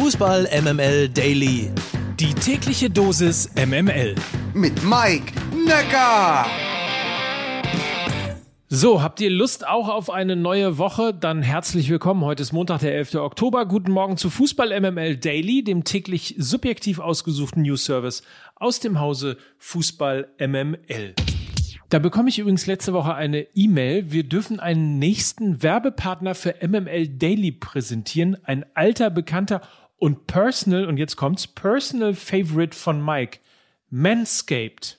Fußball MML Daily. Die tägliche Dosis MML. Mit Mike Necker. So, habt ihr Lust auch auf eine neue Woche? Dann herzlich willkommen. Heute ist Montag, der 11. Oktober. Guten Morgen zu Fußball MML Daily, dem täglich subjektiv ausgesuchten News Service aus dem Hause Fußball MML. Da bekomme ich übrigens letzte Woche eine E-Mail. Wir dürfen einen nächsten Werbepartner für MML Daily präsentieren. Ein alter Bekannter und Personal, und jetzt kommt's, Personal Favorite von Mike. Manscaped.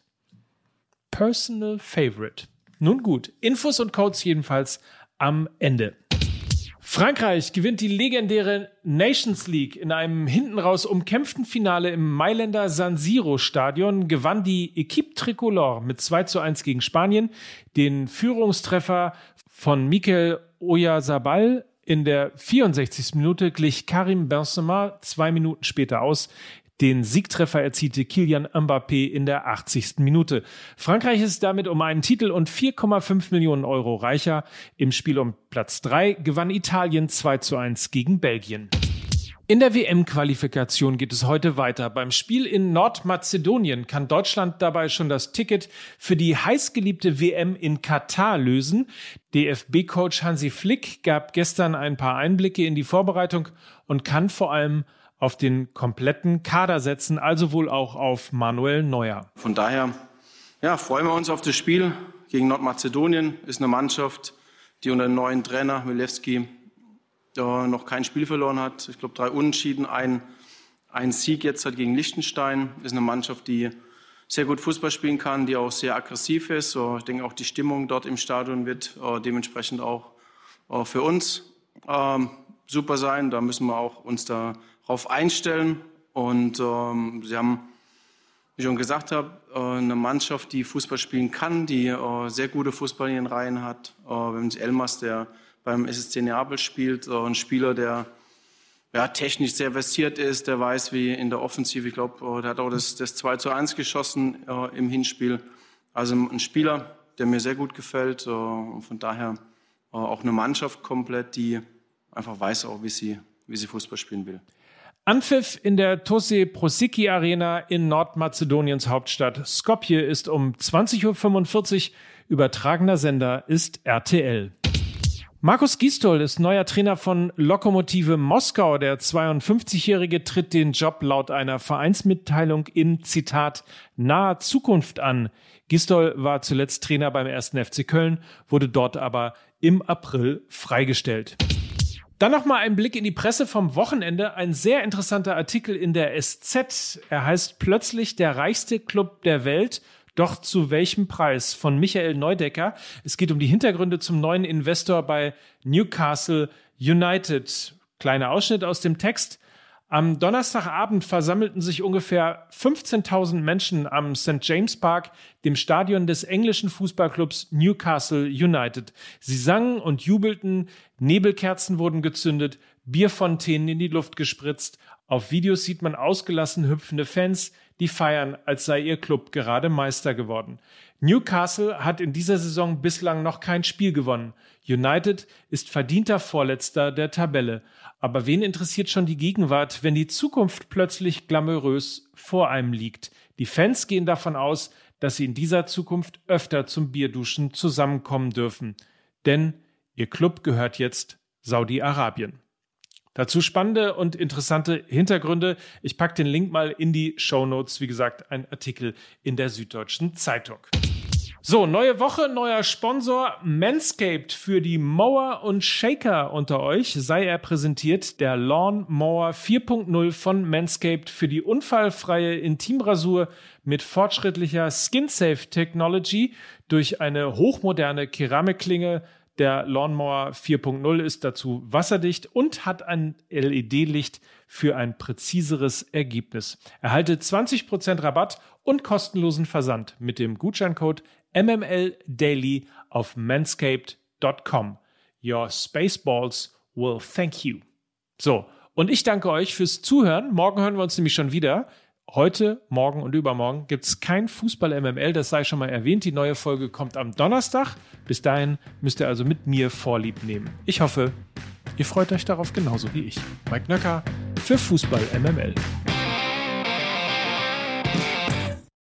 Personal Favorite. Nun gut, Infos und Codes jedenfalls am Ende. Frankreich gewinnt die legendäre Nations League in einem hinten raus umkämpften Finale im Mailänder San Siro Stadion gewann die Equipe Tricolore mit 2 zu 1 gegen Spanien. Den Führungstreffer von Mikel Oyarzabal in der 64. Minute glich Karim Benzema zwei Minuten später aus. Den Siegtreffer erzielte Kilian Mbappé in der 80. Minute. Frankreich ist damit um einen Titel und 4,5 Millionen Euro reicher. Im Spiel um Platz 3 gewann Italien 2 zu 1 gegen Belgien. In der WM-Qualifikation geht es heute weiter. Beim Spiel in Nordmazedonien kann Deutschland dabei schon das Ticket für die heißgeliebte WM in Katar lösen. DFB-Coach Hansi Flick gab gestern ein paar Einblicke in die Vorbereitung und kann vor allem auf den kompletten Kader setzen, also wohl auch auf Manuel Neuer. Von daher ja, freuen wir uns auf das Spiel gegen Nordmazedonien. Ist eine Mannschaft, die unter dem neuen Trainer Milewski noch kein Spiel verloren hat. Ich glaube, drei Unentschieden, ein, ein Sieg jetzt hat gegen Liechtenstein. Ist eine Mannschaft, die sehr gut Fußball spielen kann, die auch sehr aggressiv ist. Ich denke, auch die Stimmung dort im Stadion wird äh, dementsprechend auch für uns ähm, super sein. Da müssen wir auch uns da darauf einstellen. Und ähm, sie haben, wie ich schon gesagt habe, äh, eine Mannschaft, die Fußball spielen kann, die äh, sehr gute Fußball in den Reihen hat. Äh, wir haben Elmas, der beim SSC Neapel spielt, äh, ein Spieler, der ja, technisch sehr versiert ist, der weiß, wie in der Offensive, ich glaube, äh, der hat auch das, das 2 zu 1 geschossen äh, im Hinspiel. Also ein Spieler, der mir sehr gut gefällt und von daher auch eine Mannschaft komplett, die einfach weiß auch, wie sie, wie sie Fußball spielen will. Anpfiff in der Tose Prosiki Arena in Nordmazedoniens Hauptstadt Skopje ist um 20.45 Uhr. Übertragener Sender ist RTL. Markus Gistol ist neuer Trainer von Lokomotive Moskau. Der 52-Jährige tritt den Job laut einer Vereinsmitteilung in Zitat naher Zukunft an. Gistol war zuletzt Trainer beim 1. FC Köln, wurde dort aber im April freigestellt. Dann noch mal ein Blick in die Presse vom Wochenende. Ein sehr interessanter Artikel in der SZ. Er heißt plötzlich der reichste Club der Welt. Doch zu welchem Preis? Von Michael Neudecker. Es geht um die Hintergründe zum neuen Investor bei Newcastle United. Kleiner Ausschnitt aus dem Text. Am Donnerstagabend versammelten sich ungefähr 15.000 Menschen am St. James Park, dem Stadion des englischen Fußballclubs Newcastle United. Sie sangen und jubelten, Nebelkerzen wurden gezündet, Bierfontänen in die Luft gespritzt. Auf Videos sieht man ausgelassen hüpfende Fans, die feiern, als sei ihr Club gerade Meister geworden. Newcastle hat in dieser Saison bislang noch kein Spiel gewonnen. United ist verdienter Vorletzter der Tabelle. Aber wen interessiert schon die Gegenwart, wenn die Zukunft plötzlich glamourös vor einem liegt? Die Fans gehen davon aus, dass sie in dieser Zukunft öfter zum Bierduschen zusammenkommen dürfen. Denn ihr Club gehört jetzt Saudi-Arabien. Dazu spannende und interessante Hintergründe. Ich packe den Link mal in die Show Notes. Wie gesagt, ein Artikel in der Süddeutschen Zeitung. So, neue Woche, neuer Sponsor. Manscaped für die Mower und Shaker unter euch sei er präsentiert. Der Lawn Mower 4.0 von Manscaped für die unfallfreie Intimrasur mit fortschrittlicher Skin-Safe Technology durch eine hochmoderne Keramikklinge. Der Lawnmower 4.0 ist dazu wasserdicht und hat ein LED-Licht für ein präziseres Ergebnis. Erhalte 20% Rabatt und kostenlosen Versand mit dem Gutscheincode MML Daily auf manscaped.com. Your Spaceballs will thank you. So, und ich danke euch fürs Zuhören. Morgen hören wir uns nämlich schon wieder. Heute, morgen und übermorgen gibt es kein Fußball-MML, das sei schon mal erwähnt. Die neue Folge kommt am Donnerstag. Bis dahin müsst ihr also mit mir Vorlieb nehmen. Ich hoffe, ihr freut euch darauf genauso wie ich. Mike Nöcker für Fußball MML.